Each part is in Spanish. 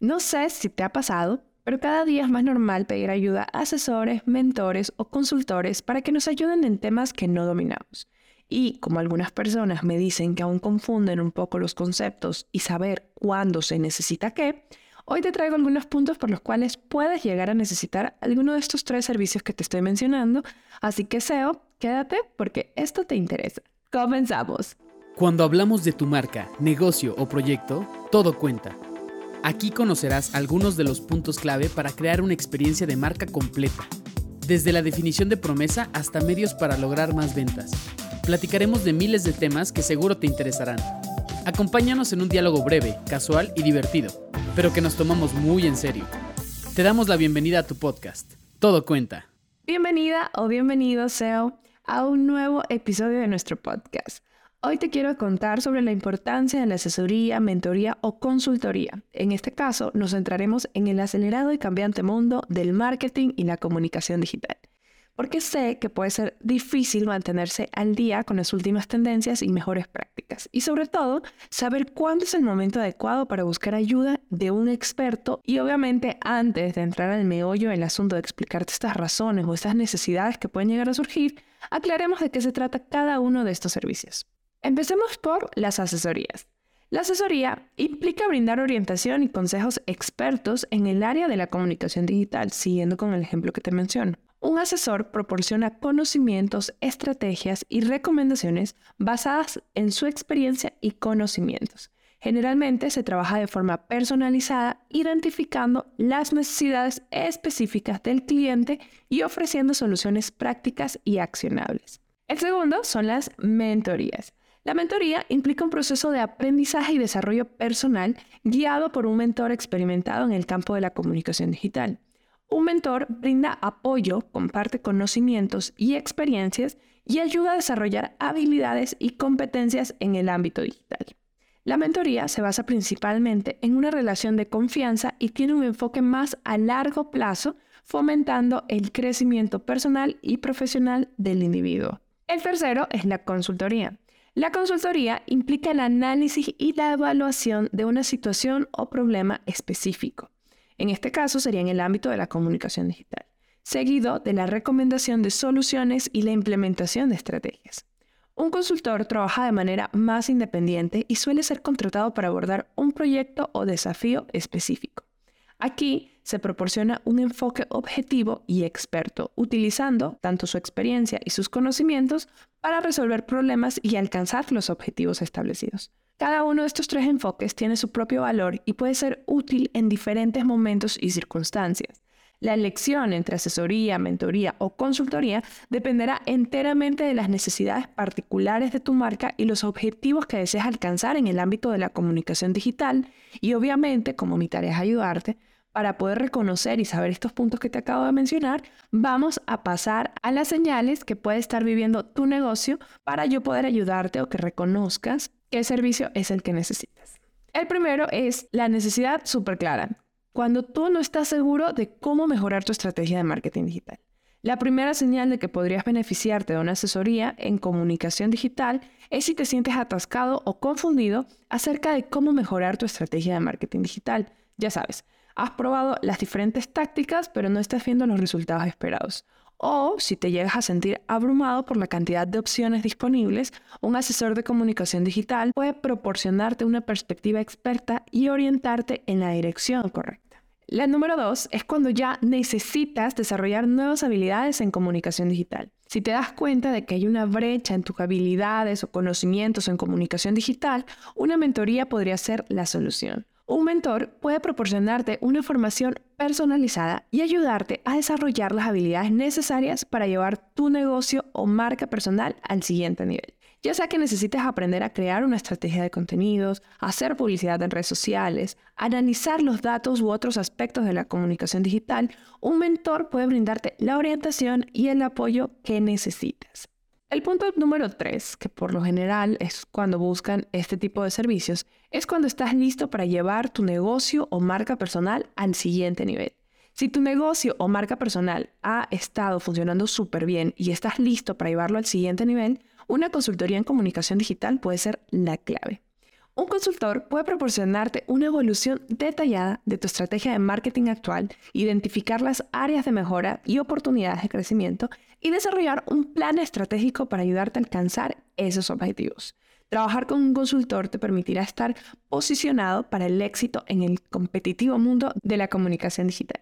No sé si te ha pasado, pero cada día es más normal pedir ayuda a asesores, mentores o consultores para que nos ayuden en temas que no dominamos. Y como algunas personas me dicen que aún confunden un poco los conceptos y saber cuándo se necesita qué, hoy te traigo algunos puntos por los cuales puedes llegar a necesitar alguno de estos tres servicios que te estoy mencionando. Así que SEO, quédate porque esto te interesa. Comenzamos. Cuando hablamos de tu marca, negocio o proyecto, todo cuenta. Aquí conocerás algunos de los puntos clave para crear una experiencia de marca completa, desde la definición de promesa hasta medios para lograr más ventas. Platicaremos de miles de temas que seguro te interesarán. Acompáñanos en un diálogo breve, casual y divertido, pero que nos tomamos muy en serio. Te damos la bienvenida a tu podcast. Todo cuenta. Bienvenida o bienvenido, SEO, a un nuevo episodio de nuestro podcast. Hoy te quiero contar sobre la importancia de la asesoría, mentoría o consultoría. En este caso, nos centraremos en el acelerado y cambiante mundo del marketing y la comunicación digital. Porque sé que puede ser difícil mantenerse al día con las últimas tendencias y mejores prácticas. Y sobre todo, saber cuándo es el momento adecuado para buscar ayuda de un experto. Y obviamente, antes de entrar al meollo del asunto de explicarte estas razones o estas necesidades que pueden llegar a surgir, aclaremos de qué se trata cada uno de estos servicios. Empecemos por las asesorías. La asesoría implica brindar orientación y consejos expertos en el área de la comunicación digital, siguiendo con el ejemplo que te menciono. Un asesor proporciona conocimientos, estrategias y recomendaciones basadas en su experiencia y conocimientos. Generalmente se trabaja de forma personalizada, identificando las necesidades específicas del cliente y ofreciendo soluciones prácticas y accionables. El segundo son las mentorías. La mentoría implica un proceso de aprendizaje y desarrollo personal guiado por un mentor experimentado en el campo de la comunicación digital. Un mentor brinda apoyo, comparte conocimientos y experiencias y ayuda a desarrollar habilidades y competencias en el ámbito digital. La mentoría se basa principalmente en una relación de confianza y tiene un enfoque más a largo plazo, fomentando el crecimiento personal y profesional del individuo. El tercero es la consultoría. La consultoría implica el análisis y la evaluación de una situación o problema específico. En este caso sería en el ámbito de la comunicación digital, seguido de la recomendación de soluciones y la implementación de estrategias. Un consultor trabaja de manera más independiente y suele ser contratado para abordar un proyecto o desafío específico. Aquí se proporciona un enfoque objetivo y experto, utilizando tanto su experiencia y sus conocimientos para resolver problemas y alcanzar los objetivos establecidos. Cada uno de estos tres enfoques tiene su propio valor y puede ser útil en diferentes momentos y circunstancias. La elección entre asesoría, mentoría o consultoría dependerá enteramente de las necesidades particulares de tu marca y los objetivos que deseas alcanzar en el ámbito de la comunicación digital y obviamente, como mi tarea es ayudarte, para poder reconocer y saber estos puntos que te acabo de mencionar, vamos a pasar a las señales que puede estar viviendo tu negocio para yo poder ayudarte o que reconozcas qué servicio es el que necesitas. El primero es la necesidad súper clara. Cuando tú no estás seguro de cómo mejorar tu estrategia de marketing digital. La primera señal de que podrías beneficiarte de una asesoría en comunicación digital es si te sientes atascado o confundido acerca de cómo mejorar tu estrategia de marketing digital. Ya sabes, Has probado las diferentes tácticas, pero no estás viendo los resultados esperados. O si te llegas a sentir abrumado por la cantidad de opciones disponibles, un asesor de comunicación digital puede proporcionarte una perspectiva experta y orientarte en la dirección correcta. La número dos es cuando ya necesitas desarrollar nuevas habilidades en comunicación digital. Si te das cuenta de que hay una brecha en tus habilidades o conocimientos en comunicación digital, una mentoría podría ser la solución. Un mentor puede proporcionarte una formación personalizada y ayudarte a desarrollar las habilidades necesarias para llevar tu negocio o marca personal al siguiente nivel. Ya sea que necesites aprender a crear una estrategia de contenidos, hacer publicidad en redes sociales, analizar los datos u otros aspectos de la comunicación digital, un mentor puede brindarte la orientación y el apoyo que necesitas. El punto número tres, que por lo general es cuando buscan este tipo de servicios, es cuando estás listo para llevar tu negocio o marca personal al siguiente nivel. Si tu negocio o marca personal ha estado funcionando súper bien y estás listo para llevarlo al siguiente nivel, una consultoría en comunicación digital puede ser la clave. Un consultor puede proporcionarte una evolución detallada de tu estrategia de marketing actual, identificar las áreas de mejora y oportunidades de crecimiento y desarrollar un plan estratégico para ayudarte a alcanzar esos objetivos. Trabajar con un consultor te permitirá estar posicionado para el éxito en el competitivo mundo de la comunicación digital.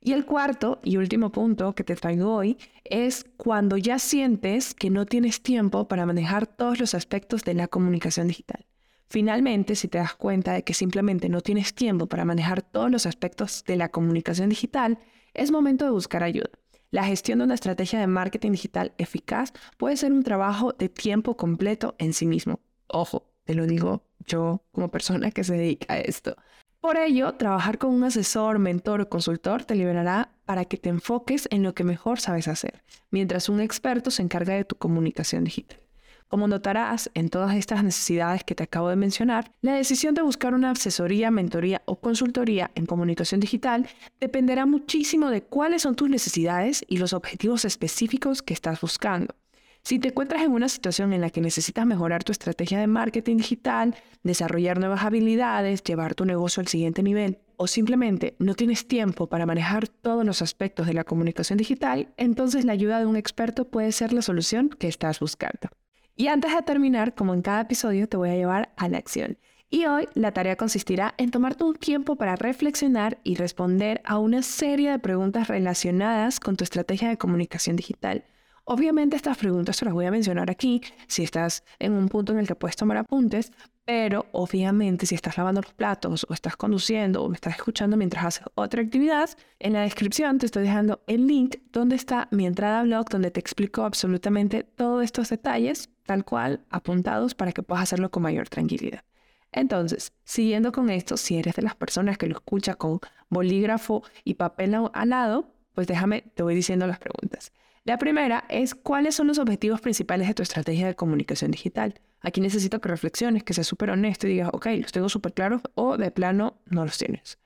Y el cuarto y último punto que te traigo hoy es cuando ya sientes que no tienes tiempo para manejar todos los aspectos de la comunicación digital. Finalmente, si te das cuenta de que simplemente no tienes tiempo para manejar todos los aspectos de la comunicación digital, es momento de buscar ayuda. La gestión de una estrategia de marketing digital eficaz puede ser un trabajo de tiempo completo en sí mismo. Ojo, te lo digo yo como persona que se dedica a esto. Por ello, trabajar con un asesor, mentor o consultor te liberará para que te enfoques en lo que mejor sabes hacer, mientras un experto se encarga de tu comunicación digital. Como notarás en todas estas necesidades que te acabo de mencionar, la decisión de buscar una asesoría, mentoría o consultoría en comunicación digital dependerá muchísimo de cuáles son tus necesidades y los objetivos específicos que estás buscando. Si te encuentras en una situación en la que necesitas mejorar tu estrategia de marketing digital, desarrollar nuevas habilidades, llevar tu negocio al siguiente nivel, o simplemente no tienes tiempo para manejar todos los aspectos de la comunicación digital, entonces la ayuda de un experto puede ser la solución que estás buscando. Y antes de terminar, como en cada episodio, te voy a llevar a la acción. Y hoy la tarea consistirá en tomarte un tiempo para reflexionar y responder a una serie de preguntas relacionadas con tu estrategia de comunicación digital. Obviamente estas preguntas te las voy a mencionar aquí si estás en un punto en el que puedes tomar apuntes, pero obviamente si estás lavando los platos o estás conduciendo o me estás escuchando mientras haces otra actividad, en la descripción te estoy dejando el link donde está mi entrada a blog donde te explico absolutamente todos estos detalles tal cual, apuntados para que puedas hacerlo con mayor tranquilidad. Entonces, siguiendo con esto, si eres de las personas que lo escucha con bolígrafo y papel al lado, pues déjame, te voy diciendo las preguntas. La primera es, ¿cuáles son los objetivos principales de tu estrategia de comunicación digital? Aquí necesito que reflexiones, que seas súper honesto y digas, ok, los tengo súper claros o de plano no los tienes.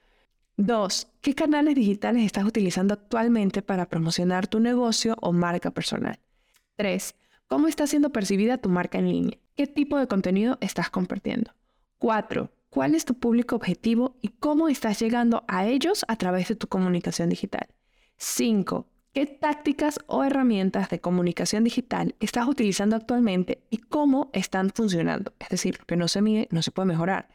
Dos, ¿qué canales digitales estás utilizando actualmente para promocionar tu negocio o marca personal? Tres, ¿Cómo está siendo percibida tu marca en línea? ¿Qué tipo de contenido estás compartiendo? 4. ¿Cuál es tu público objetivo y cómo estás llegando a ellos a través de tu comunicación digital? 5. ¿Qué tácticas o herramientas de comunicación digital estás utilizando actualmente y cómo están funcionando? Es decir, que no se mide no se puede mejorar.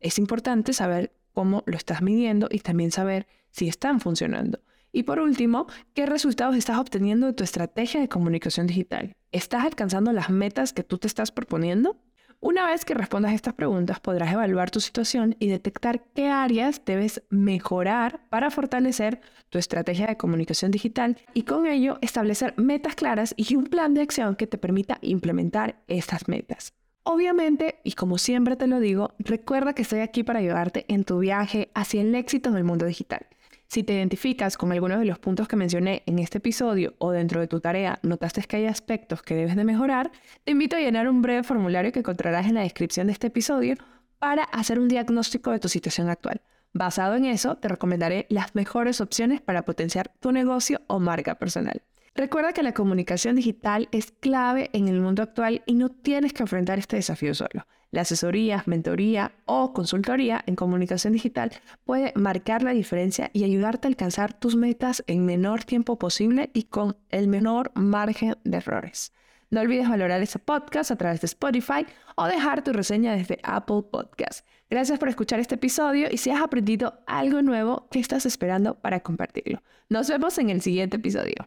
Es importante saber cómo lo estás midiendo y también saber si están funcionando. Y por último, ¿qué resultados estás obteniendo de tu estrategia de comunicación digital? ¿Estás alcanzando las metas que tú te estás proponiendo? Una vez que respondas estas preguntas, podrás evaluar tu situación y detectar qué áreas debes mejorar para fortalecer tu estrategia de comunicación digital y con ello establecer metas claras y un plan de acción que te permita implementar estas metas. Obviamente, y como siempre te lo digo, recuerda que estoy aquí para ayudarte en tu viaje hacia el éxito en el mundo digital. Si te identificas con algunos de los puntos que mencioné en este episodio o dentro de tu tarea notaste que hay aspectos que debes de mejorar, te invito a llenar un breve formulario que encontrarás en la descripción de este episodio para hacer un diagnóstico de tu situación actual. Basado en eso, te recomendaré las mejores opciones para potenciar tu negocio o marca personal. Recuerda que la comunicación digital es clave en el mundo actual y no tienes que enfrentar este desafío solo. La asesoría, mentoría o consultoría en comunicación digital puede marcar la diferencia y ayudarte a alcanzar tus metas en menor tiempo posible y con el menor margen de errores. No olvides valorar este podcast a través de Spotify o dejar tu reseña desde Apple Podcast. Gracias por escuchar este episodio y si has aprendido algo nuevo, ¿qué estás esperando para compartirlo? Nos vemos en el siguiente episodio.